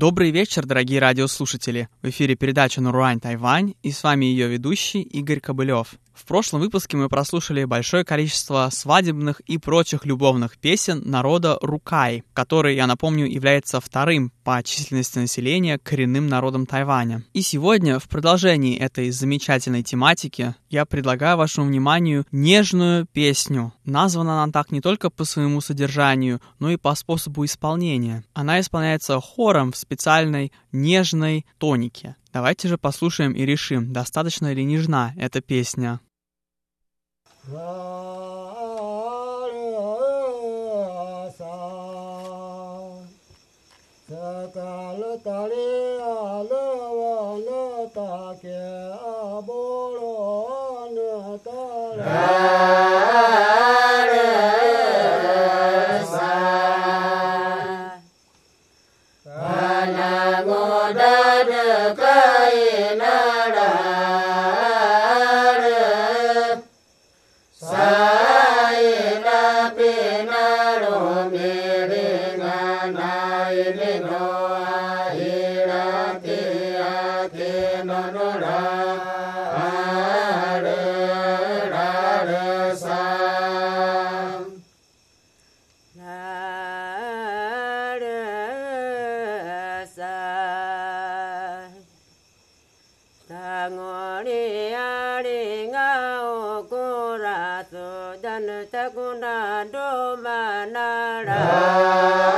Добрый вечер, дорогие радиослушатели! В эфире передача «Наруань Тайвань» и с вами ее ведущий Игорь Кобылев. В прошлом выпуске мы прослушали большое количество свадебных и прочих любовных песен народа Рукай, который, я напомню, является вторым по численности населения коренным народом Тайваня. И сегодня, в продолжении этой замечательной тематики, я предлагаю вашему вниманию нежную песню. Названа она так не только по своему содержанию, но и по способу исполнения. Она исполняется хором в специальной нежной тонике. Давайте же послушаем и решим, достаточно ли нежна эта песня. 사르사 사갈르 따리 đà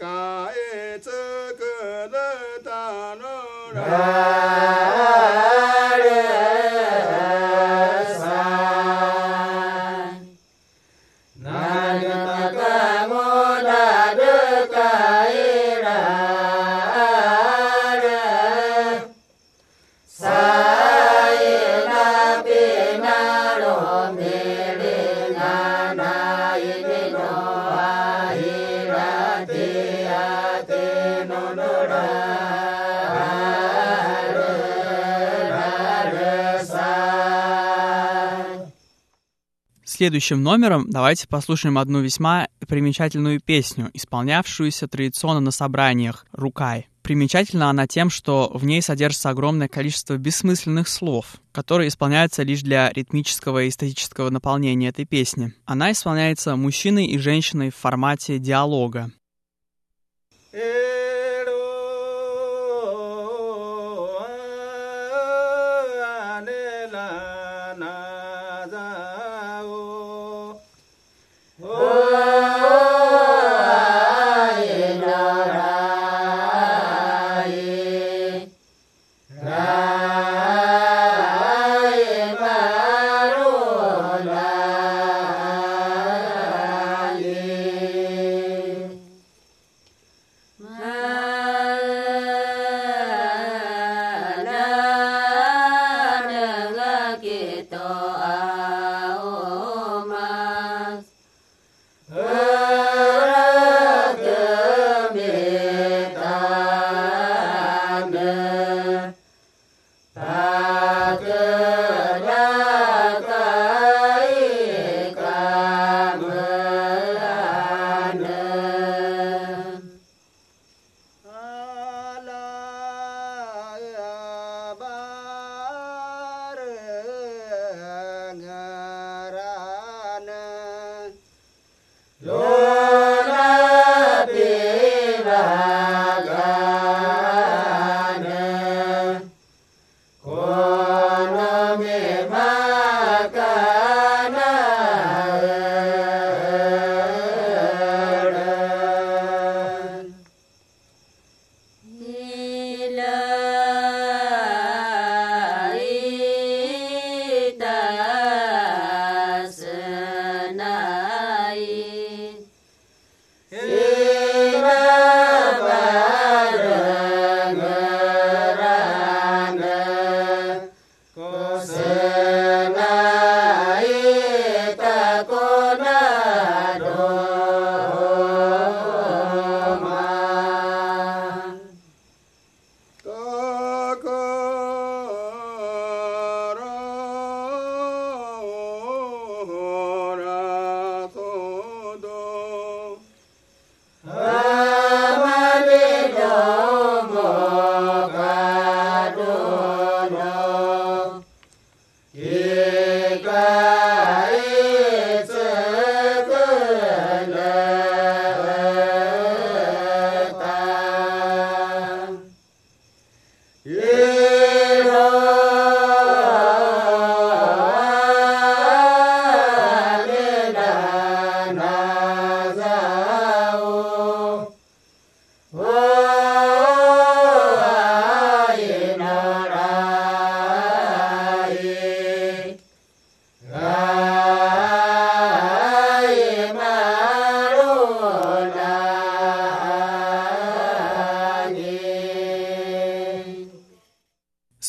Cả hết sức. Следующим номером давайте послушаем одну весьма примечательную песню, исполнявшуюся традиционно на собраниях «Рукай». Примечательна она тем, что в ней содержится огромное количество бессмысленных слов, которые исполняются лишь для ритмического и эстетического наполнения этой песни. Она исполняется мужчиной и женщиной в формате диалога.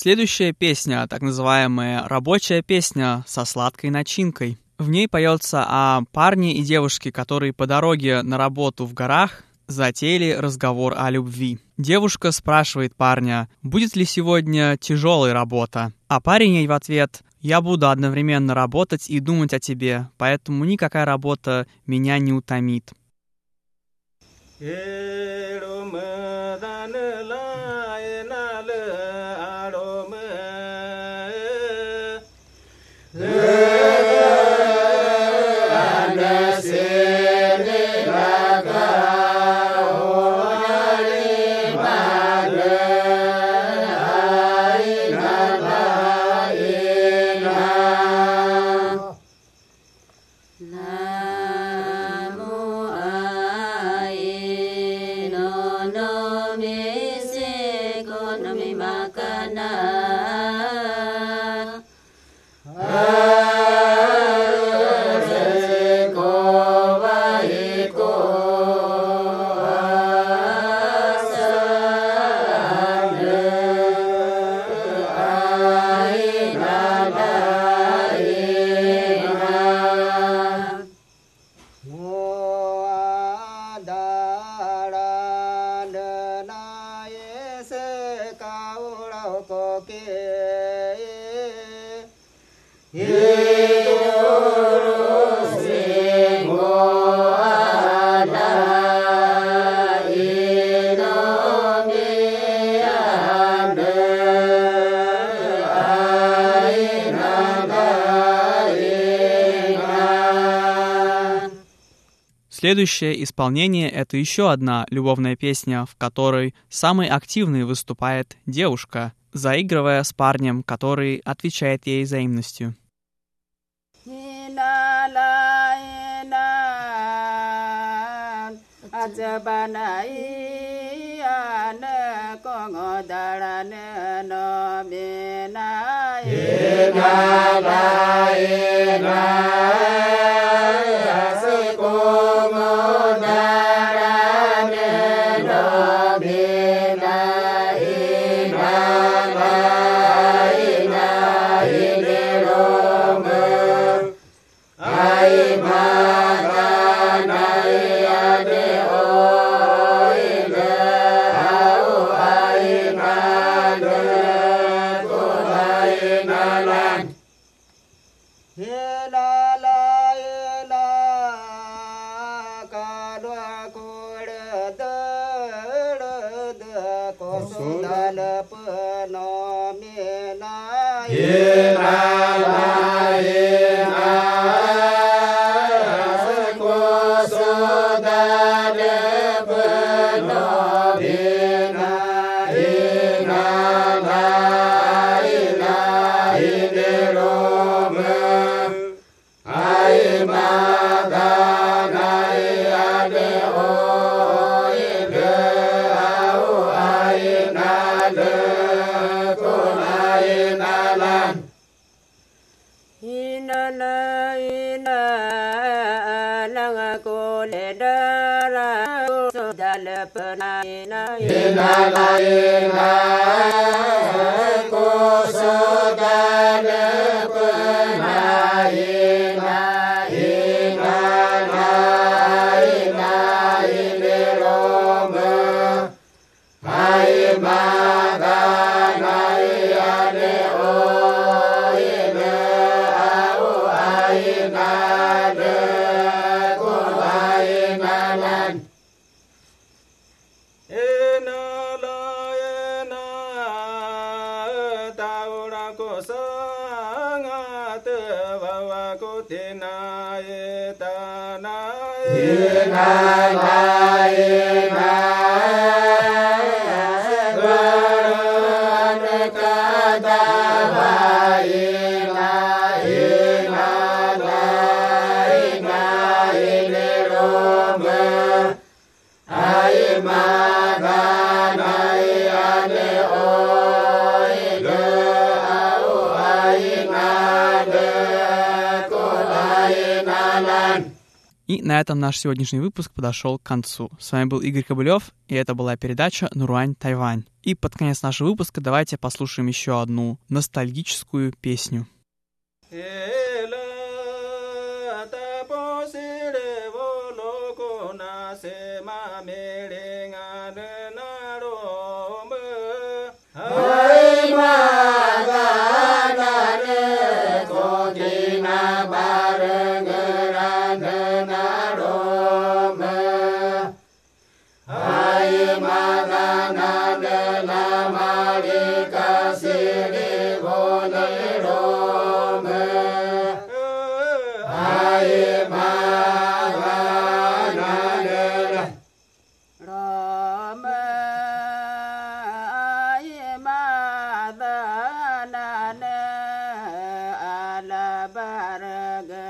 Следующая песня, так называемая рабочая песня со сладкой начинкой. В ней поется о парне и девушке, которые по дороге на работу в горах затеяли разговор о любви. Девушка спрашивает парня, будет ли сегодня тяжелая работа, а парень ей в ответ «Я буду одновременно работать и думать о тебе, поэтому никакая работа меня не утомит». Следующее исполнение — это еще одна любовная песня, в которой самой активной выступает девушка, заигрывая с парнем, который отвечает ей взаимностью. Ina na pu no mi na ye na la ye na na la na cô sơ la la И на этом наш сегодняшний выпуск подошел к концу. С вами был Игорь Кобылев, и это была передача «Нуруань Тайвань». И под конец нашего выпуска давайте послушаем еще одну ностальгическую песню. बरगरारिन